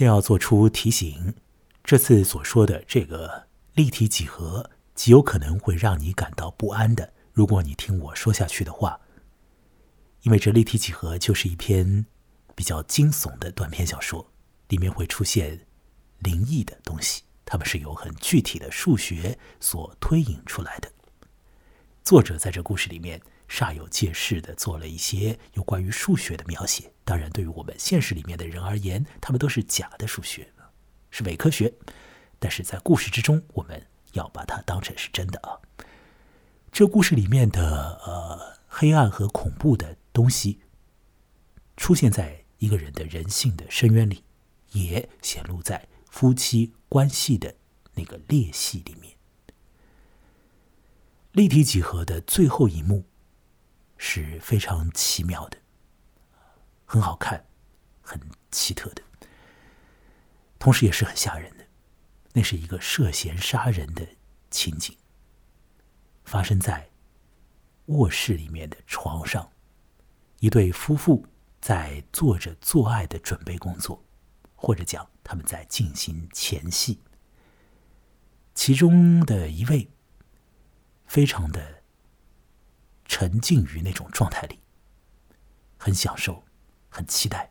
先要做出提醒，这次所说的这个立体几何极有可能会让你感到不安的。如果你听我说下去的话，因为这立体几何就是一篇比较惊悚的短篇小说，里面会出现灵异的东西，它们是由很具体的数学所推引出来的。作者在这故事里面煞有介事的做了一些有关于数学的描写。当然，对于我们现实里面的人而言，他们都是假的数学，是伪科学。但是在故事之中，我们要把它当成是真的啊。这故事里面的呃黑暗和恐怖的东西，出现在一个人的人性的深渊里，也显露在夫妻关系的那个裂隙里面。立体几何的最后一幕是非常奇妙的，很好看，很奇特的，同时也是很吓人的。那是一个涉嫌杀人的情景，发生在卧室里面的床上，一对夫妇在做着做爱的准备工作，或者讲他们在进行前戏，其中的一位。非常的沉浸于那种状态里，很享受，很期待；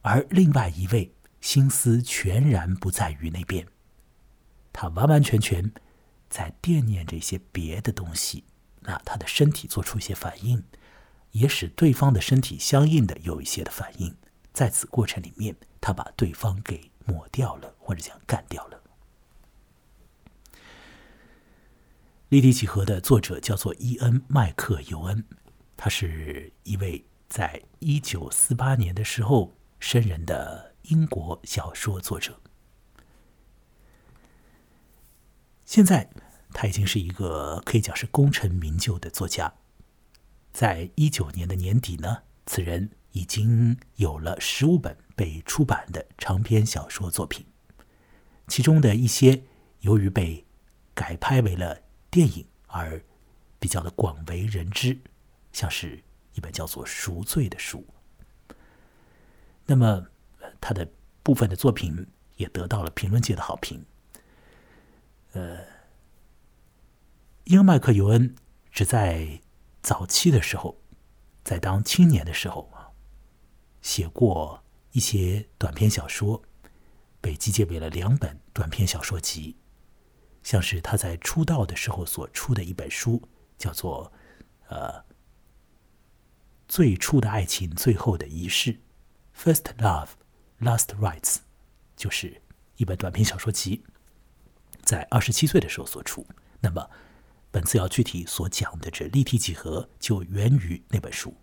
而另外一位心思全然不在于那边，他完完全全在惦念着一些别的东西。那他的身体做出一些反应，也使对方的身体相应的有一些的反应。在此过程里面，他把对方给抹掉了，或者讲干掉了。立体几何的作者叫做伊恩·麦克尤恩，他是一位在一九四八年的时候生人的英国小说作者。现在他已经是一个可以讲是功成名就的作家。在一九年的年底呢，此人已经有了十五本被出版的长篇小说作品，其中的一些由于被改拍为了。电影而比较的广为人知，像是一本叫做《赎罪》的书。那么，他的部分的作品也得到了评论界的好评。呃，因为麦克尤恩只在早期的时候，在当青年的时候，写过一些短篇小说，被集结为了两本短篇小说集。像是他在出道的时候所出的一本书，叫做《呃最初的爱情最后的仪式》（First Love, Last Rites），就是一本短篇小说集，在二十七岁的时候所出。那么，本次要具体所讲的这立体几何，就源于那本书。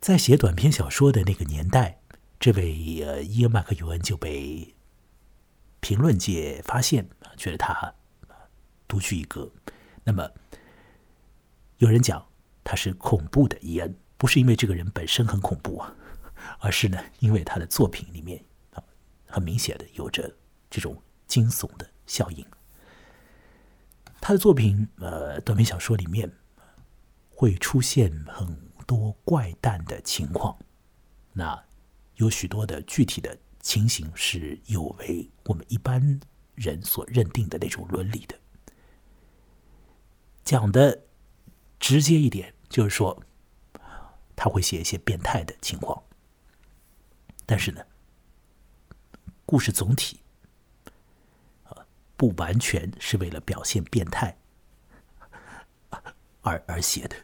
在写短篇小说的那个年代，这位呃伊恩·麦克尤恩就被。评论界发现觉得他独具一格。那么，有人讲他是恐怖的伊恩，不是因为这个人本身很恐怖啊，而是呢，因为他的作品里面啊，很明显的有着这种惊悚的效应。他的作品，呃，短篇小说里面会出现很多怪诞的情况，那有许多的具体的。情形是有违我们一般人所认定的那种伦理的。讲的直接一点，就是说他会写一些变态的情况，但是呢，故事总体啊不完全是为了表现变态而而写的。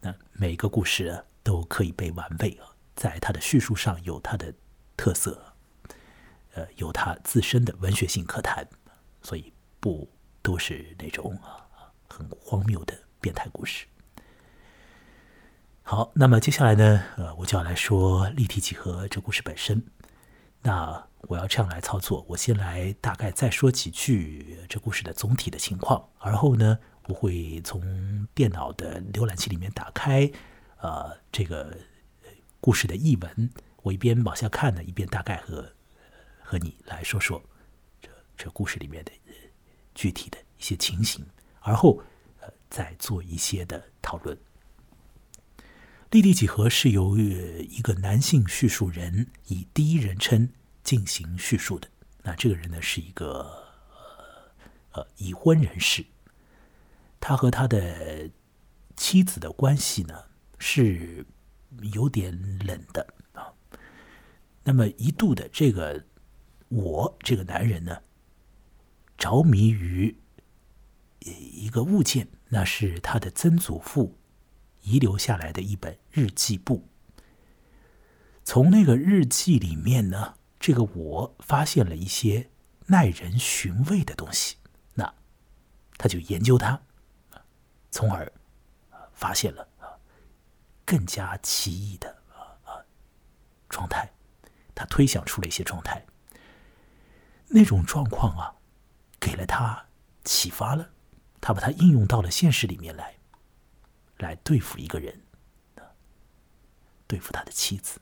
那每个故事都可以被玩味啊，在他的叙述上有他的。特色，呃，有它自身的文学性可谈，所以不都是那种啊很荒谬的变态故事。好，那么接下来呢，呃，我就要来说立体几何这故事本身。那我要这样来操作，我先来大概再说几句这故事的总体的情况，而后呢，我会从电脑的浏览器里面打开，呃，这个故事的译文。我一边往下看呢，一边大概和和你来说说这这故事里面的具体的一些情形，而后呃再做一些的讨论。立地几何是由于一个男性叙述人以第一人称进行叙述的。那这个人呢，是一个呃已婚人士，他和他的妻子的关系呢是有点冷的啊。那么一度的这个我这个男人呢，着迷于一个物件，那是他的曾祖父。遗留下来的一本日记簿，从那个日记里面呢，这个我发现了一些耐人寻味的东西。那他就研究它，从而发现了更加奇异的状态。他推想出了一些状态，那种状况啊，给了他启发了，他把它应用到了现实里面来。来对付一个人，对付他的妻子。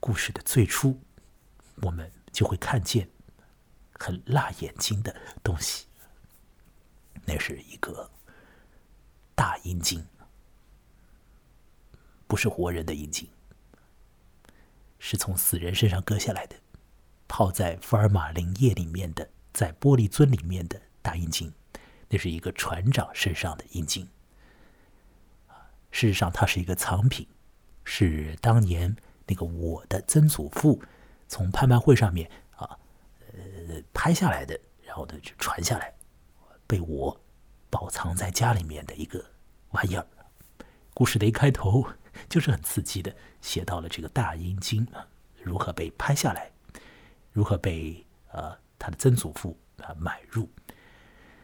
故事的最初，我们就会看见很辣眼睛的东西。那是一个大阴茎，不是活人的阴茎，是从死人身上割下来的，泡在福尔马林液里面的，在玻璃樽里面的大阴茎。那是一个船长身上的阴茎。事实上，它是一个藏品，是当年那个我的曾祖父从拍卖会上面啊，呃拍下来的，然后呢就传下来，被我保藏在家里面的一个玩意儿。故事的一开头就是很刺激的，写到了这个大阴茎啊如何被拍下来，如何被呃他的曾祖父啊买入。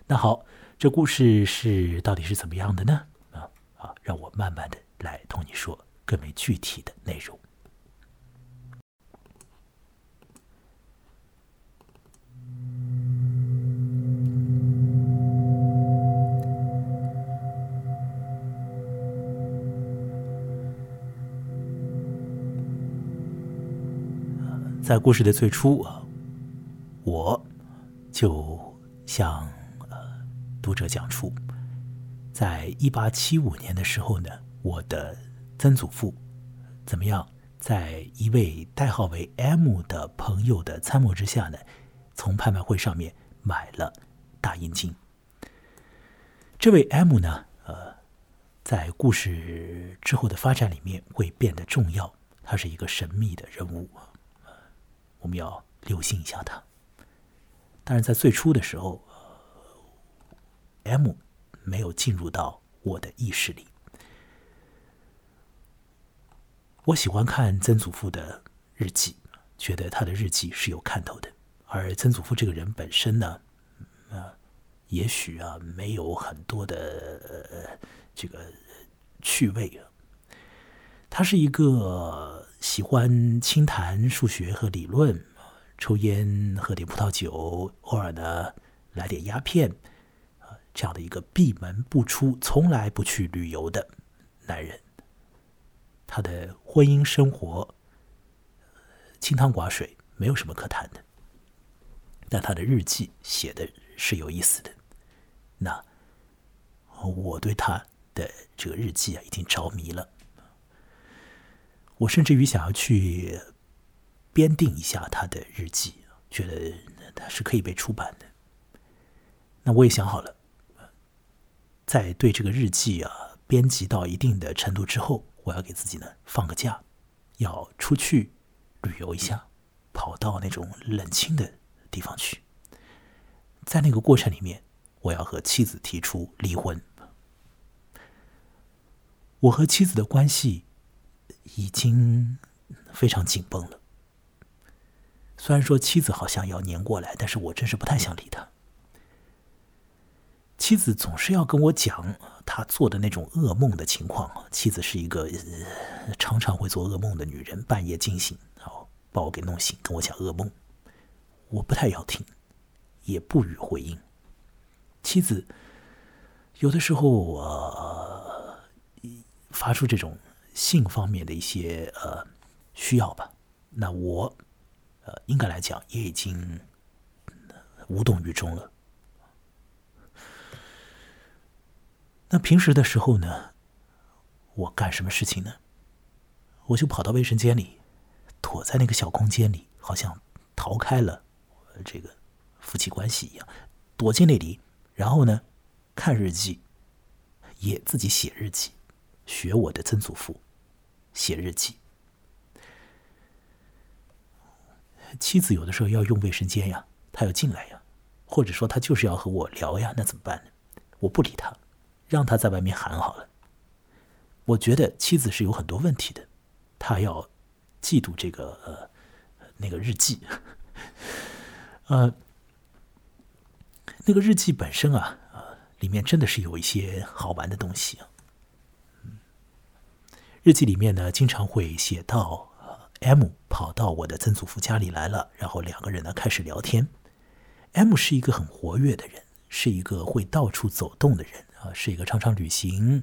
那好，这故事是到底是怎么样的呢？啊，让我慢慢的来同你说更为具体的内容。在故事的最初啊，我就向呃读者讲出。在一八七五年的时候呢，我的曾祖父怎么样？在一位代号为 M 的朋友的参谋之下呢，从拍卖会上面买了大阴茎。这位 M 呢，呃，在故事之后的发展里面会变得重要，他是一个神秘的人物，我们要留心一下他。但是在最初的时候，M。没有进入到我的意识里。我喜欢看曾祖父的日记，觉得他的日记是有看头的。而曾祖父这个人本身呢，啊，也许啊没有很多的这个趣味啊。他是一个喜欢轻谈数学和理论，抽烟喝点葡萄酒，偶尔呢来点鸦片。这样的一个闭门不出、从来不去旅游的男人，他的婚姻生活清汤寡水，没有什么可谈的。但他的日记写的是有意思的。那我对他的这个日记啊，已经着迷了。我甚至于想要去编定一下他的日记，觉得他是可以被出版的。那我也想好了。在对这个日记啊编辑到一定的程度之后，我要给自己呢放个假，要出去旅游一下，跑到那种冷清的地方去。在那个过程里面，我要和妻子提出离婚。我和妻子的关系已经非常紧绷了。虽然说妻子好像要黏过来，但是我真是不太想理她。妻子总是要跟我讲她做的那种噩梦的情况。妻子是一个常常会做噩梦的女人，半夜惊醒，好把我给弄醒，跟我讲噩梦。我不太要听，也不予回应。妻子有的时候呃发出这种性方面的一些呃需要吧，那我呃应该来讲也已经无动于衷了。那平时的时候呢，我干什么事情呢？我就跑到卫生间里，躲在那个小空间里，好像逃开了这个夫妻关系一样，躲进那里，然后呢，看日记，也自己写日记，学我的曾祖父写日记。妻子有的时候要用卫生间呀，她要进来呀，或者说她就是要和我聊呀，那怎么办呢？我不理她，让他在外面喊好了。我觉得妻子是有很多问题的，她要嫉妒这个呃那个日记，呃，那个日记本身啊，呃，里面真的是有一些好玩的东西。日记里面呢，经常会写到。M 跑到我的曾祖父家里来了，然后两个人呢开始聊天。M 是一个很活跃的人，是一个会到处走动的人啊，是一个常常旅行，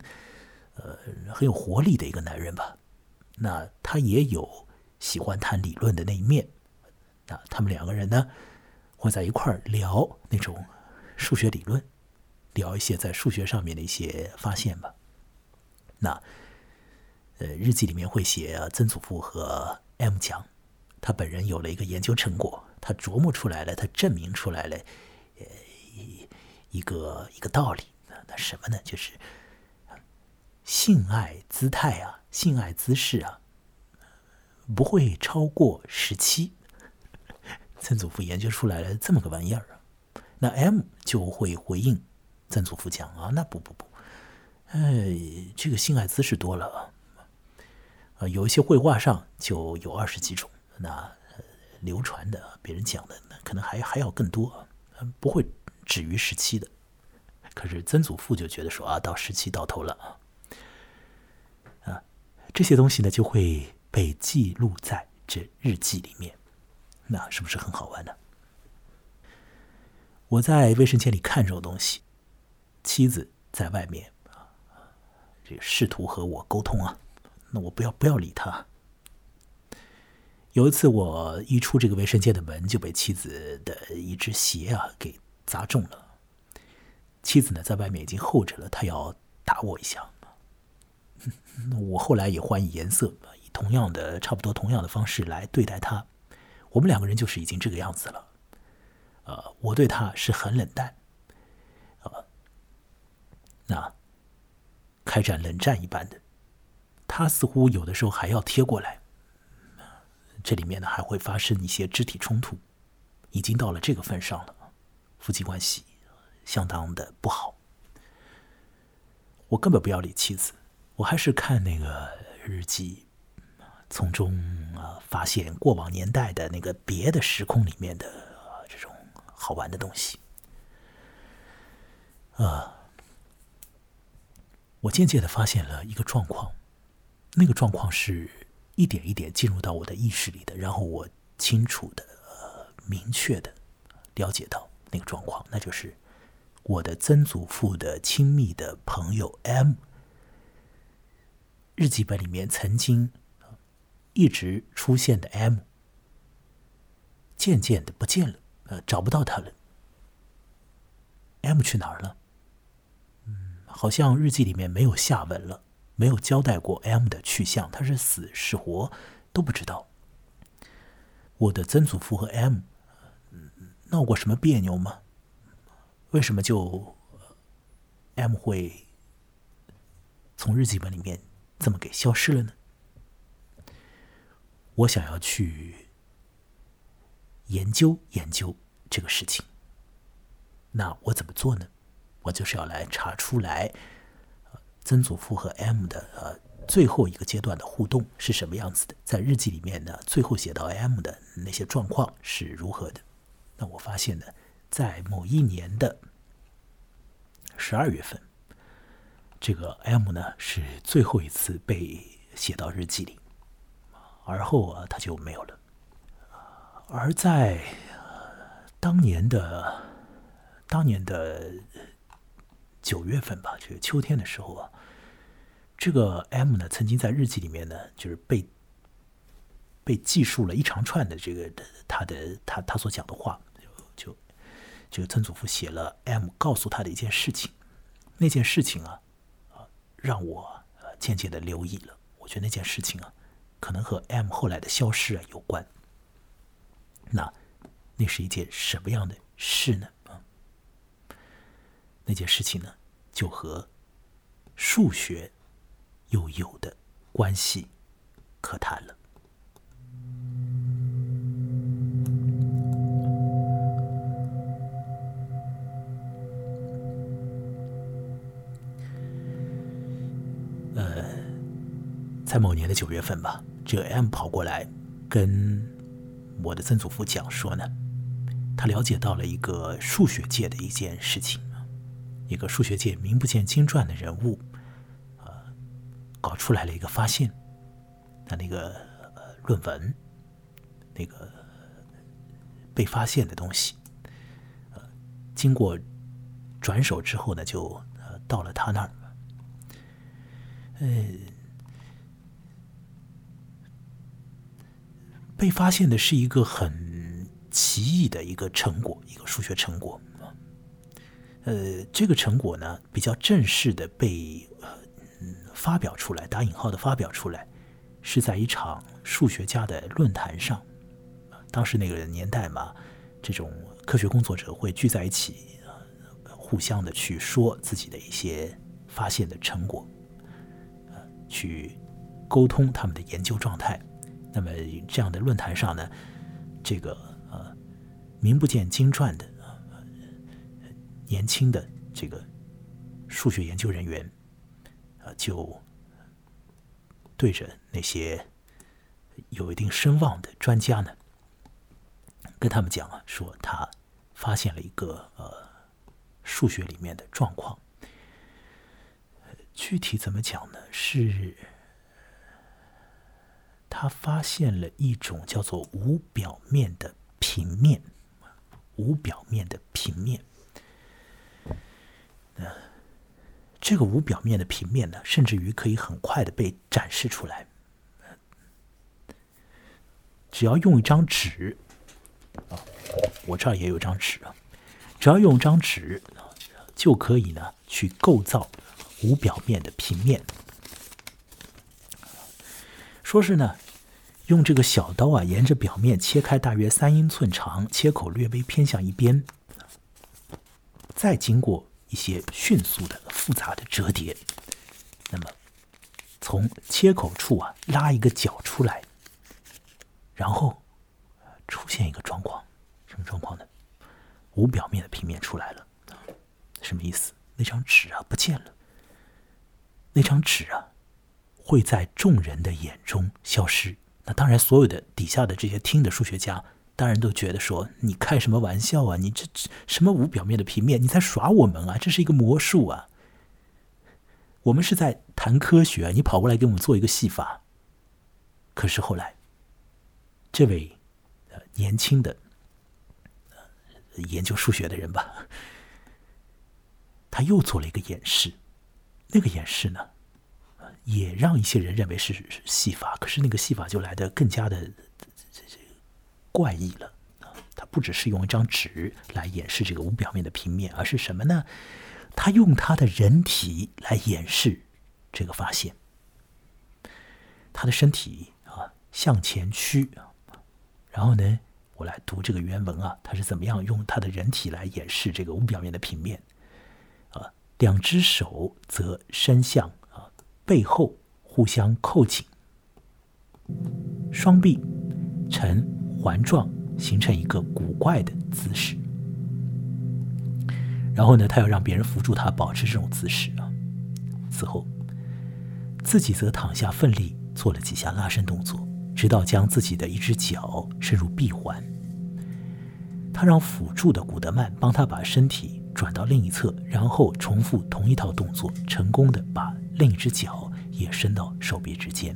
呃，很有活力的一个男人吧。那他也有喜欢谈理论的那一面。那他们两个人呢会在一块儿聊那种数学理论，聊一些在数学上面的一些发现吧。那呃，日记里面会写曾祖父和。M 讲，他本人有了一个研究成果，他琢磨出来了，他证明出来了，呃，一个一个道理。那什么呢？就是性爱姿态啊，性爱姿势啊，不会超过十七。曾祖父研究出来了这么个玩意儿啊，那 M 就会回应曾祖父讲啊，那不不不，哎，这个性爱姿势多了啊。啊，有一些绘画上就有二十几种，那流传的、别人讲的，那可能还还要更多，不会止于十七的。可是曾祖父就觉得说啊，到时期到头了啊，啊，这些东西呢就会被记录在这日记里面，那是不是很好玩呢？我在卫生间里看这种东西，妻子在外面啊，这试图和我沟通啊。那我不要不要理他。有一次，我一出这个卫生间的门，就被妻子的一只鞋啊给砸中了。妻子呢，在外面已经候着了，她要打我一下。我后来也换颜色，以同样的、差不多同样的方式来对待她。我们两个人就是已经这个样子了。呃，我对她是很冷淡，啊，那开展冷战一般的。他似乎有的时候还要贴过来，这里面呢还会发生一些肢体冲突，已经到了这个份上了，夫妻关系相当的不好。我根本不要理妻子，我还是看那个日记，从中啊发现过往年代的那个别的时空里面的这种好玩的东西。啊，我渐渐的发现了一个状况。那个状况是一点一点进入到我的意识里的，然后我清楚的、明确的了解到那个状况，那就是我的曾祖父的亲密的朋友 M 日记本里面曾经一直出现的 M，渐渐的不见了，呃，找不到他了。M 去哪儿了？嗯，好像日记里面没有下文了。没有交代过 M 的去向，他是死是活都不知道。我的曾祖父和 M 闹过什么别扭吗？为什么就 M 会从日记本里面这么给消失了呢？我想要去研究研究这个事情。那我怎么做呢？我就是要来查出来。曾祖父和 M 的呃最后一个阶段的互动是什么样子的？在日记里面呢，最后写到 M 的那些状况是如何的？那我发现呢，在某一年的十二月份，这个 M 呢是最后一次被写到日记里，而后啊他就没有了。而在当年的当年的。九月份吧，这个秋天的时候啊，这个 M 呢，曾经在日记里面呢，就是被被记述了一长串的这个他的他他所讲的话，就就这个曾祖父写了 M 告诉他的一件事情，那件事情啊啊，让我渐渐的留意了。我觉得那件事情啊，可能和 M 后来的消失啊有关。那那是一件什么样的事呢？啊，那件事情呢，就和数学又有的关系可谈了。在某年的九月份吧，这个 M 跑过来跟我的曾祖父讲说呢，他了解到了一个数学界的一件事情，一个数学界名不见经传的人物，呃，搞出来了一个发现，他那个论文，那个被发现的东西，呃，经过转手之后呢，就呃到了他那儿，呃。被发现的是一个很奇异的一个成果，一个数学成果。呃，这个成果呢，比较正式的被嗯发表出来，打引号的发表出来，是在一场数学家的论坛上。当时那个年代嘛，这种科学工作者会聚在一起，互相的去说自己的一些发现的成果，呃，去沟通他们的研究状态。那么这样的论坛上呢，这个呃名不见经传的年轻的这个数学研究人员啊，就对着那些有一定声望的专家呢，跟他们讲啊，说他发现了一个呃数学里面的状况，具体怎么讲呢？是。他发现了一种叫做无表面的平面，无表面的平面。这个无表面的平面呢，甚至于可以很快的被展示出来。只要用一张纸，啊，我这儿也有张纸啊，只要用一张纸，就可以呢去构造无表面的平面。说是呢。用这个小刀啊，沿着表面切开大约三英寸长，切口略微偏向一边，再经过一些迅速的、复杂的折叠，那么从切口处啊拉一个角出来，然后出现一个状况，什么状况呢？无表面的平面出来了，什么意思？那张纸啊不见了，那张纸啊会在众人的眼中消失。那当然，所有的底下的这些听的数学家，当然都觉得说：“你开什么玩笑啊？你这什么无表面的平面？你在耍我们啊？这是一个魔术啊！我们是在谈科学，你跑过来给我们做一个戏法。”可是后来，这位呃年轻的研究数学的人吧，他又做了一个演示。那个演示呢？也让一些人认为是戏法，可是那个戏法就来的更加的这这怪异了啊！他不只是用一张纸来演示这个无表面的平面，而是什么呢？他用他的人体来演示这个发现。他的身体啊向前屈，然后呢，我来读这个原文啊，他是怎么样用他的人体来演示这个无表面的平面啊？两只手则伸向。背后互相扣紧，双臂呈环状，形成一个古怪的姿势。然后呢，他要让别人扶住他，保持这种姿势啊。此后，自己则躺下，奋力做了几下拉伸动作，直到将自己的一只脚伸入臂环。他让辅助的古德曼帮他把身体转到另一侧，然后重复同一套动作，成功的把。另一只脚也伸到手臂之间，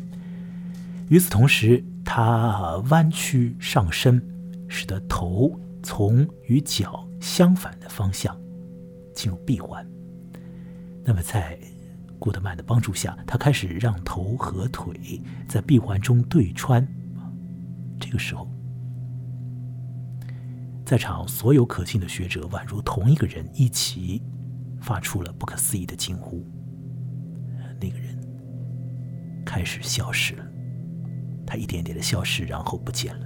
与此同时，他弯曲上身，使得头从与脚相反的方向进入闭环。那么，在古德曼的帮助下，他开始让头和腿在闭环中对穿。这个时候，在场所有可信的学者宛如同一个人，一起发出了不可思议的惊呼。开始消失了。他一点点的消失，然后不见了。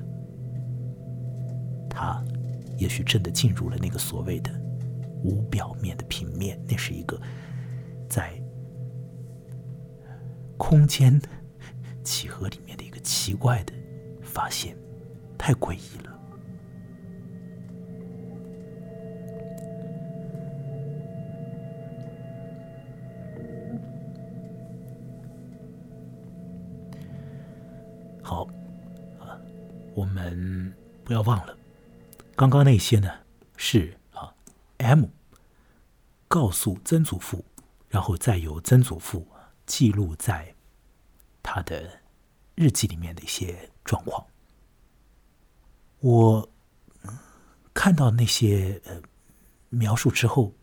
他也许真的进入了那个所谓的无表面的平面，那是一个在空间 几何里面的一个奇怪的发现，太诡异了。刚刚那些呢是啊，M 告诉曾祖父，然后再由曾祖父记录在他的日记里面的一些状况。我看到那些呃描述之后，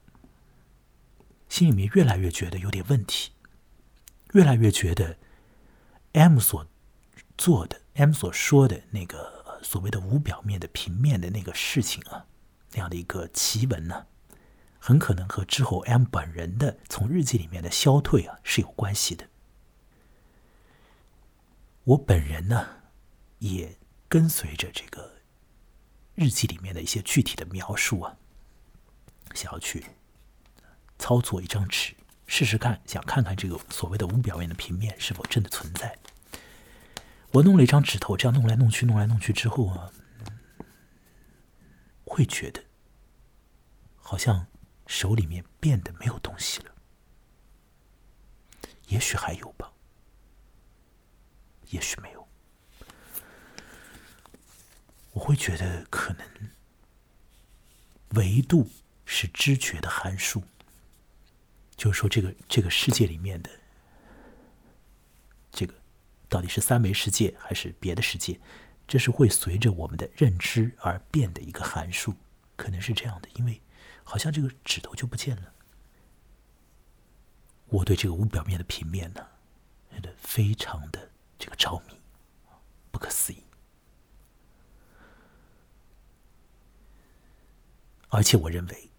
心里面越来越觉得有点问题，越来越觉得 M 所。做的 M 所说的那个所谓的无表面的平面的那个事情啊，那样的一个奇闻呢，很可能和之后 M 本人的从日记里面的消退啊是有关系的。我本人呢，也跟随着这个日记里面的一些具体的描述啊，想要去操作一张纸试试看，想看看这个所谓的无表面的平面是否真的存在。我弄了一张纸头，这样弄来弄去，弄来弄去之后啊，会觉得好像手里面变得没有东西了。也许还有吧，也许没有。我会觉得可能维度是知觉的函数，就是说，这个这个世界里面的这个。到底是三维世界还是别的世界？这是会随着我们的认知而变的一个函数，可能是这样的。因为好像这个指头就不见了。我对这个无表面的平面呢，觉得非常的这个着迷，不可思议。而且我认为，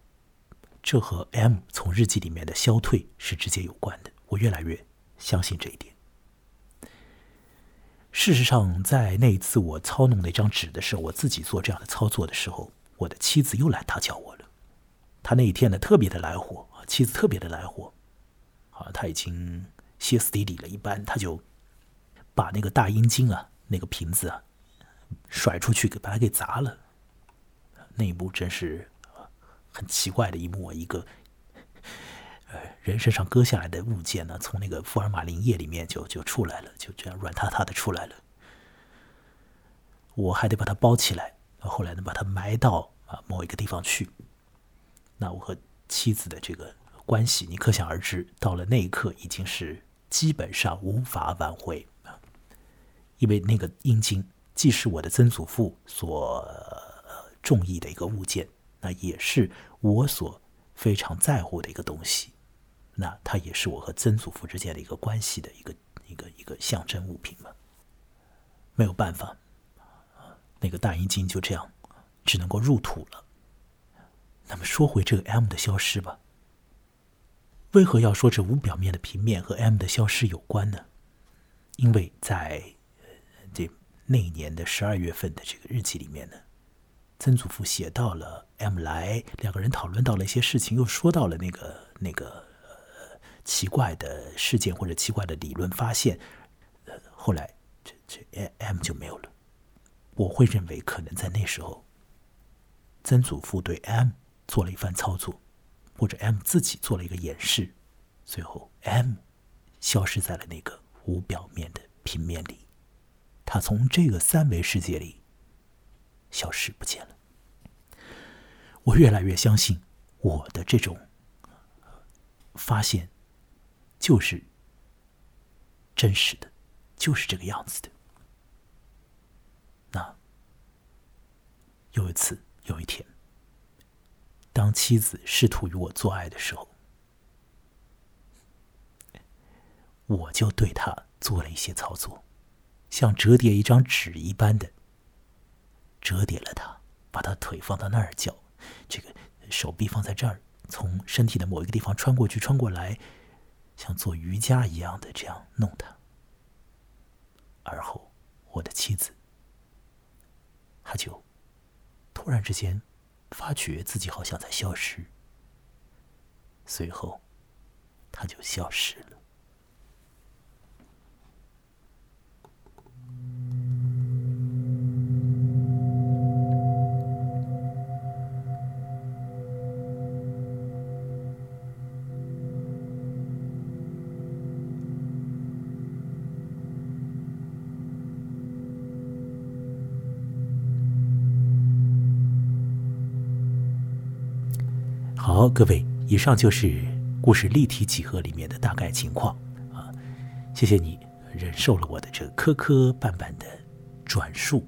这和 M 从日记里面的消退是直接有关的。我越来越相信这一点。事实上，在那一次我操弄那张纸的时候，我自己做这样的操作的时候，我的妻子又来打搅我了。他那一天呢，特别的来火妻子特别的来火啊，他已经歇斯底里了。一般他就把那个大阴茎啊，那个瓶子啊，甩出去，给把它给砸了。那一幕真是很奇怪的一幕啊，一个。人身上割下来的物件呢，从那个福尔马林液里面就就出来了，就这样软塌塌的出来了。我还得把它包起来，后来呢把它埋到啊某一个地方去。那我和妻子的这个关系，你可想而知，到了那一刻已经是基本上无法挽回啊，因为那个阴茎既是我的曾祖父所中意的一个物件，那也是我所非常在乎的一个东西。那它也是我和曾祖父之间的一个关系的一个一个一个象征物品嘛，没有办法，那个大阴茎就这样只能够入土了。那么说回这个 M 的消失吧，为何要说这无表面的平面和 M 的消失有关呢？因为在这那一年的十二月份的这个日记里面呢，曾祖父写到了 M 来，两个人讨论到了一些事情，又说到了那个那个。奇怪的事件或者奇怪的理论发现，呃，后来这这 M 就没有了。我会认为可能在那时候，曾祖父对 M 做了一番操作，或者 M 自己做了一个演示，最后 M 消失在了那个无表面的平面里，他从这个三维世界里消失不见了。我越来越相信我的这种发现。就是真实的，就是这个样子的。那有一次，有一天，当妻子试图与我做爱的时候，我就对她做了一些操作，像折叠一张纸一般的折叠了她，把她腿放到那儿，脚这个手臂放在这儿，从身体的某一个地方穿过去，穿过来。像做瑜伽一样的这样弄他，而后，我的妻子，他就突然之间发觉自己好像在消失，随后他就消失了。好，各位，以上就是故事立体几何里面的大概情况啊。谢谢你忍受了我的这磕磕绊绊的转述。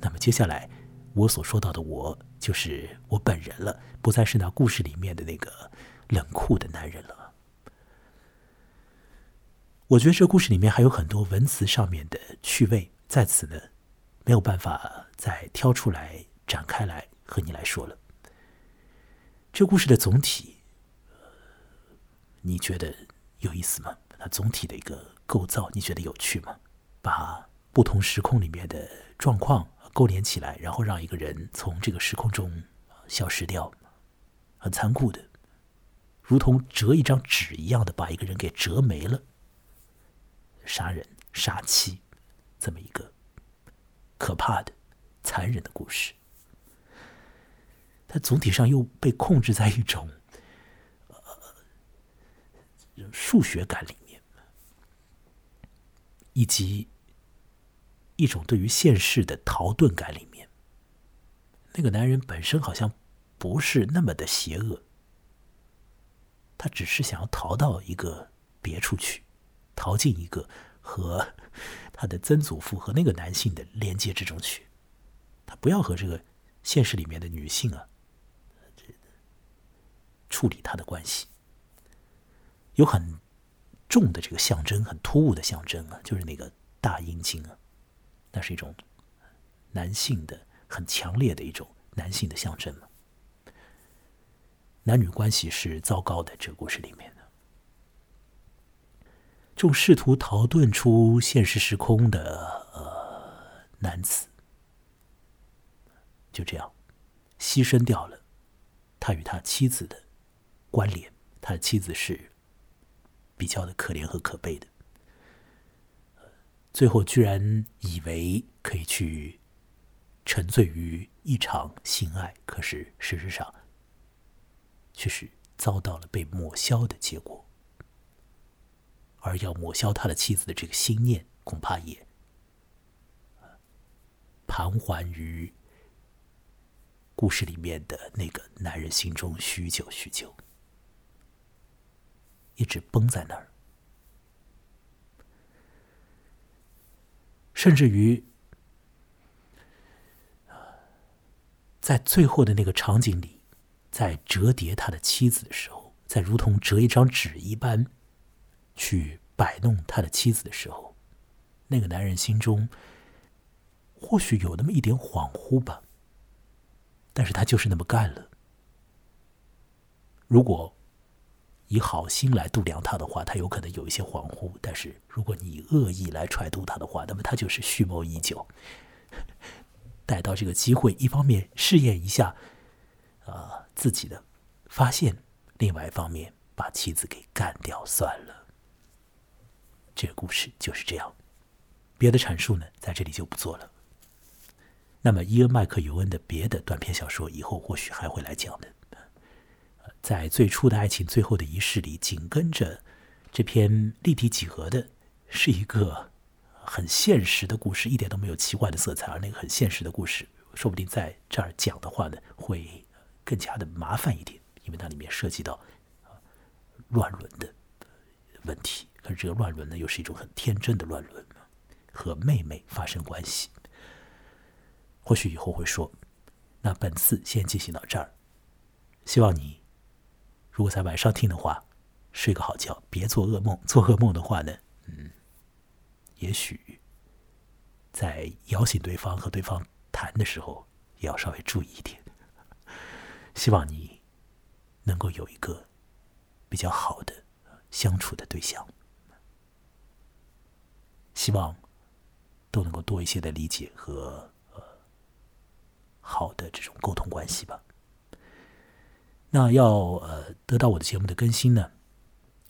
那么接下来我所说到的我，就是我本人了，不再是那故事里面的那个冷酷的男人了。我觉得这故事里面还有很多文词上面的趣味，在此呢没有办法再挑出来展开来和你来说了。这故事的总体，你觉得有意思吗？它总体的一个构造，你觉得有趣吗？把不同时空里面的状况勾连起来，然后让一个人从这个时空中消失掉，很残酷的，如同折一张纸一样的把一个人给折没了，杀人杀妻，这么一个可怕的、残忍的故事。总体上又被控制在一种呃数学感里面，以及一种对于现实的逃遁感里面。那个男人本身好像不是那么的邪恶，他只是想要逃到一个别处去，逃进一个和他的曾祖父和那个男性的连接之中去。他不要和这个现实里面的女性啊。处理他的关系，有很重的这个象征，很突兀的象征啊，就是那个大阴茎啊，那是一种男性的很强烈的一种男性的象征嘛。男女关系是糟糕的，这个故事里面的，这种试图逃遁出现实时空的呃男子，就这样牺牲掉了他与他妻子的。关联，他的妻子是比较的可怜和可悲的，最后居然以为可以去沉醉于一场性爱，可是事实上却是遭到了被抹消的结果，而要抹消他的妻子的这个心念，恐怕也盘桓于故事里面的那个男人心中许久许久。一直绷在那儿，甚至于在最后的那个场景里，在折叠他的妻子的时候，在如同折一张纸一般去摆弄他的妻子的时候，那个男人心中或许有那么一点恍惚吧，但是他就是那么干了。如果。以好心来度量他的话，他有可能有一些恍惚；但是如果你恶意来揣度他的话，那么他就是蓄谋已久，逮到这个机会，一方面试验一下啊自己的发现，另外一方面把妻子给干掉算了。这个故事就是这样，别的阐述呢在这里就不做了。那么伊恩·麦克尤恩的别的短篇小说，以后或许还会来讲的。在最初的爱情最后的仪式里，紧跟着这篇立体几何的，是一个很现实的故事，一点都没有奇幻的色彩。而那个很现实的故事，说不定在这儿讲的话呢，会更加的麻烦一点，因为它里面涉及到乱伦的问题。可是这个乱伦呢，又是一种很天真的乱伦，和妹妹发生关系。或许以后会说。那本次先进行到这儿，希望你。如果在晚上听的话，睡个好觉，别做噩梦。做噩梦的话呢，嗯，也许在摇醒对方和对方谈的时候，也要稍微注意一点。希望你能够有一个比较好的相处的对象。希望都能够多一些的理解和呃好的这种沟通关系吧。那要呃得到我的节目的更新呢，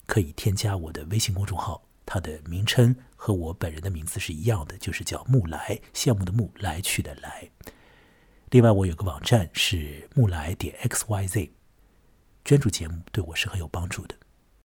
可以添加我的微信公众号，它的名称和我本人的名字是一样的，就是叫木来，羡慕的木，来去的来。另外，我有个网站是木来点 x y z，捐助节目对我是很有帮助的。